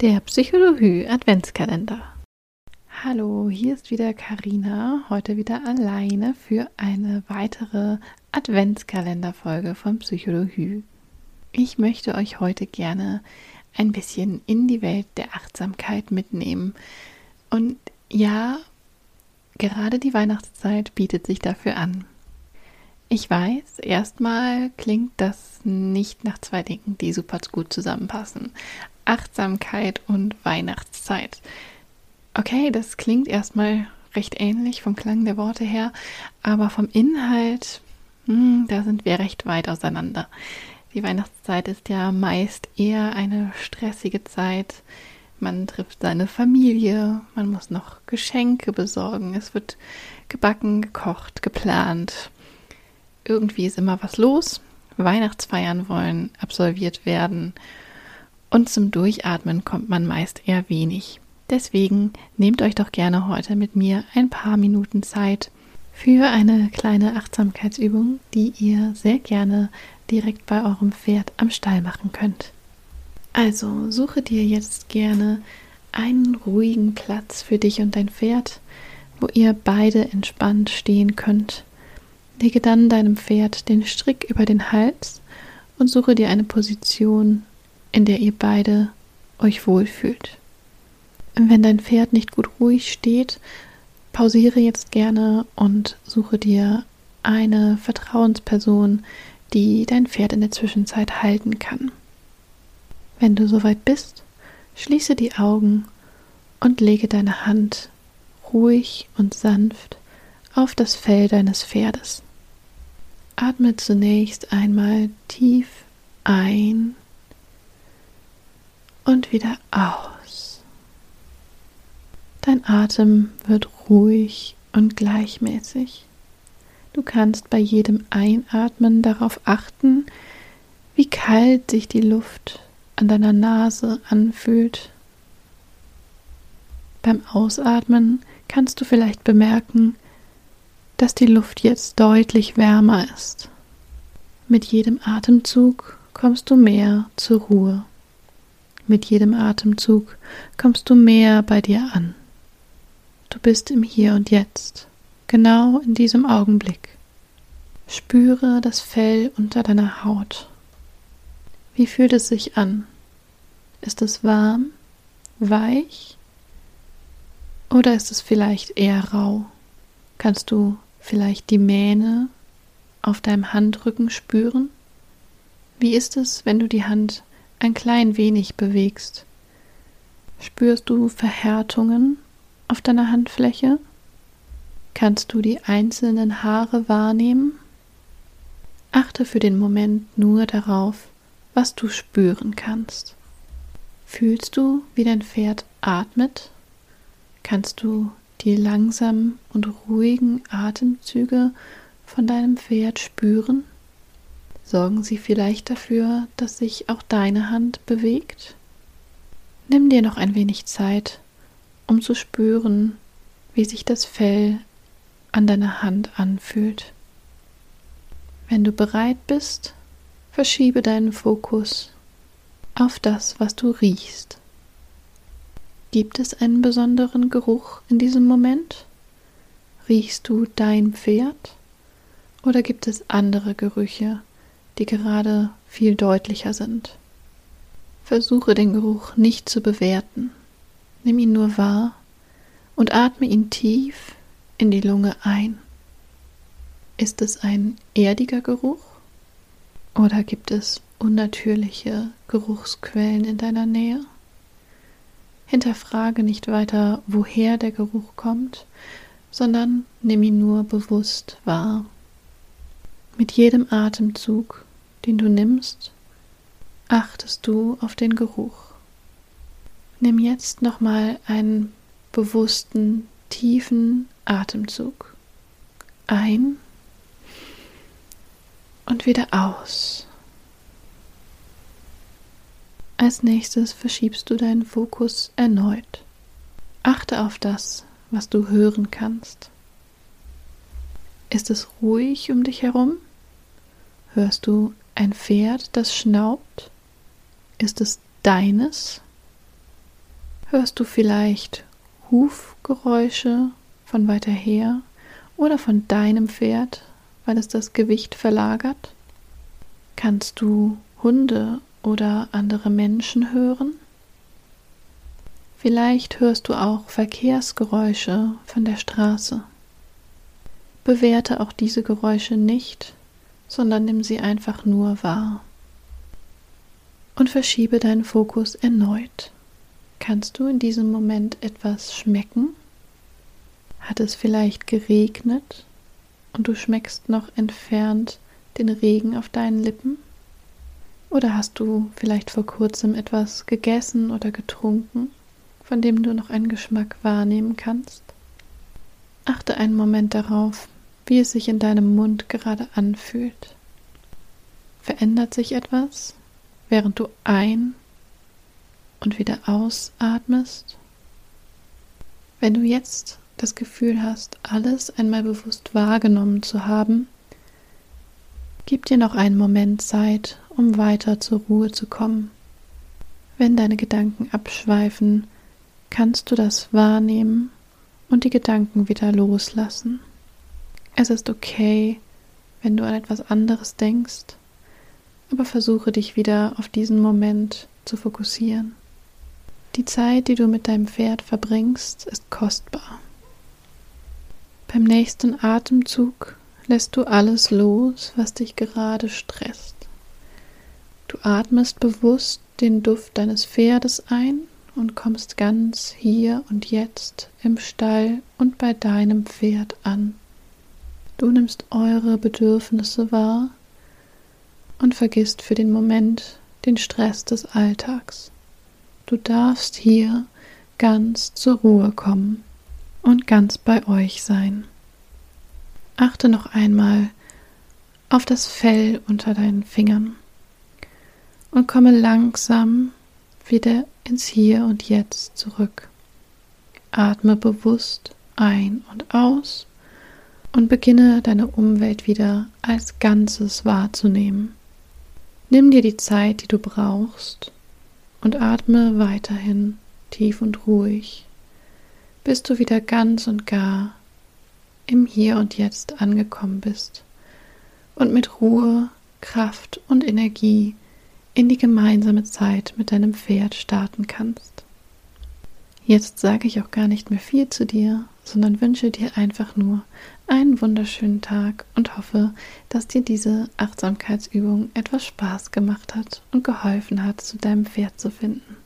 Der Psychologie Adventskalender. Hallo, hier ist wieder Karina, heute wieder alleine für eine weitere Adventskalenderfolge von Psychologie. Ich möchte euch heute gerne ein bisschen in die Welt der Achtsamkeit mitnehmen. Und ja, gerade die Weihnachtszeit bietet sich dafür an. Ich weiß, erstmal klingt das nicht nach zwei Dingen, die super gut zusammenpassen. Achtsamkeit und Weihnachtszeit. Okay, das klingt erstmal recht ähnlich vom Klang der Worte her, aber vom Inhalt, hm, da sind wir recht weit auseinander. Die Weihnachtszeit ist ja meist eher eine stressige Zeit. Man trifft seine Familie, man muss noch Geschenke besorgen, es wird gebacken, gekocht, geplant. Irgendwie ist immer was los. Weihnachtsfeiern wollen absolviert werden und zum Durchatmen kommt man meist eher wenig. Deswegen nehmt euch doch gerne heute mit mir ein paar Minuten Zeit für eine kleine Achtsamkeitsübung, die ihr sehr gerne direkt bei eurem Pferd am Stall machen könnt. Also suche dir jetzt gerne einen ruhigen Platz für dich und dein Pferd, wo ihr beide entspannt stehen könnt. Lege dann deinem Pferd den Strick über den Hals und suche dir eine Position, in der ihr beide euch wohlfühlt. Wenn dein Pferd nicht gut ruhig steht, pausiere jetzt gerne und suche dir eine Vertrauensperson, die dein Pferd in der Zwischenzeit halten kann. Wenn du soweit bist, schließe die Augen und lege deine Hand ruhig und sanft auf das Fell deines Pferdes. Atme zunächst einmal tief ein und wieder aus. Dein Atem wird ruhig und gleichmäßig. Du kannst bei jedem Einatmen darauf achten, wie kalt sich die Luft an deiner Nase anfühlt. Beim Ausatmen kannst du vielleicht bemerken, dass die Luft jetzt deutlich wärmer ist. Mit jedem Atemzug kommst du mehr zur Ruhe. Mit jedem Atemzug kommst du mehr bei dir an. Du bist im Hier und Jetzt, genau in diesem Augenblick. Spüre das Fell unter deiner Haut. Wie fühlt es sich an? Ist es warm, weich oder ist es vielleicht eher rau? Kannst du vielleicht die Mähne auf deinem Handrücken spüren? Wie ist es, wenn du die Hand ein klein wenig bewegst. Spürst du Verhärtungen auf deiner Handfläche? Kannst du die einzelnen Haare wahrnehmen? Achte für den Moment nur darauf, was du spüren kannst. Fühlst du, wie dein Pferd atmet? Kannst du die langsamen und ruhigen Atemzüge von deinem Pferd spüren? Sorgen sie vielleicht dafür, dass sich auch deine Hand bewegt? Nimm dir noch ein wenig Zeit, um zu spüren, wie sich das Fell an deiner Hand anfühlt. Wenn du bereit bist, verschiebe deinen Fokus auf das, was du riechst. Gibt es einen besonderen Geruch in diesem Moment? Riechst du dein Pferd? Oder gibt es andere Gerüche, die gerade viel deutlicher sind. Versuche den Geruch nicht zu bewerten. Nimm ihn nur wahr und atme ihn tief in die Lunge ein. Ist es ein erdiger Geruch oder gibt es unnatürliche Geruchsquellen in deiner Nähe? Hinterfrage nicht weiter, woher der Geruch kommt, sondern nimm ihn nur bewusst wahr. Mit jedem Atemzug den du nimmst, achtest du auf den Geruch. Nimm jetzt nochmal einen bewussten, tiefen Atemzug ein und wieder aus. Als nächstes verschiebst du deinen Fokus erneut. Achte auf das, was du hören kannst. Ist es ruhig um dich herum? Hörst du ein Pferd, das schnaubt? Ist es deines? Hörst du vielleicht Hufgeräusche von weiter her oder von deinem Pferd, weil es das Gewicht verlagert? Kannst du Hunde oder andere Menschen hören? Vielleicht hörst du auch Verkehrsgeräusche von der Straße. Bewerte auch diese Geräusche nicht, sondern nimm sie einfach nur wahr. Und verschiebe deinen Fokus erneut. Kannst du in diesem Moment etwas schmecken? Hat es vielleicht geregnet und du schmeckst noch entfernt den Regen auf deinen Lippen? Oder hast du vielleicht vor kurzem etwas gegessen oder getrunken, von dem du noch einen Geschmack wahrnehmen kannst? Achte einen Moment darauf, wie es sich in deinem Mund gerade anfühlt. Verändert sich etwas, während du ein und wieder ausatmest. Wenn du jetzt das Gefühl hast, alles einmal bewusst wahrgenommen zu haben, gib dir noch einen Moment Zeit, um weiter zur Ruhe zu kommen. Wenn deine Gedanken abschweifen, kannst du das wahrnehmen und die Gedanken wieder loslassen. Es ist okay, wenn du an etwas anderes denkst, aber versuche dich wieder auf diesen Moment zu fokussieren. Die Zeit, die du mit deinem Pferd verbringst, ist kostbar. Beim nächsten Atemzug lässt du alles los, was dich gerade stresst. Du atmest bewusst den Duft deines Pferdes ein und kommst ganz hier und jetzt im Stall und bei deinem Pferd an. Du nimmst eure Bedürfnisse wahr und vergisst für den Moment den Stress des Alltags. Du darfst hier ganz zur Ruhe kommen und ganz bei euch sein. Achte noch einmal auf das Fell unter deinen Fingern und komme langsam wieder ins Hier und Jetzt zurück. Atme bewusst ein und aus und beginne deine Umwelt wieder als Ganzes wahrzunehmen. Nimm dir die Zeit, die du brauchst, und atme weiterhin tief und ruhig, bis du wieder ganz und gar im Hier und Jetzt angekommen bist und mit Ruhe, Kraft und Energie in die gemeinsame Zeit mit deinem Pferd starten kannst. Jetzt sage ich auch gar nicht mehr viel zu dir, sondern wünsche dir einfach nur einen wunderschönen Tag und hoffe, dass dir diese Achtsamkeitsübung etwas Spaß gemacht hat und geholfen hat, zu deinem Pferd zu finden.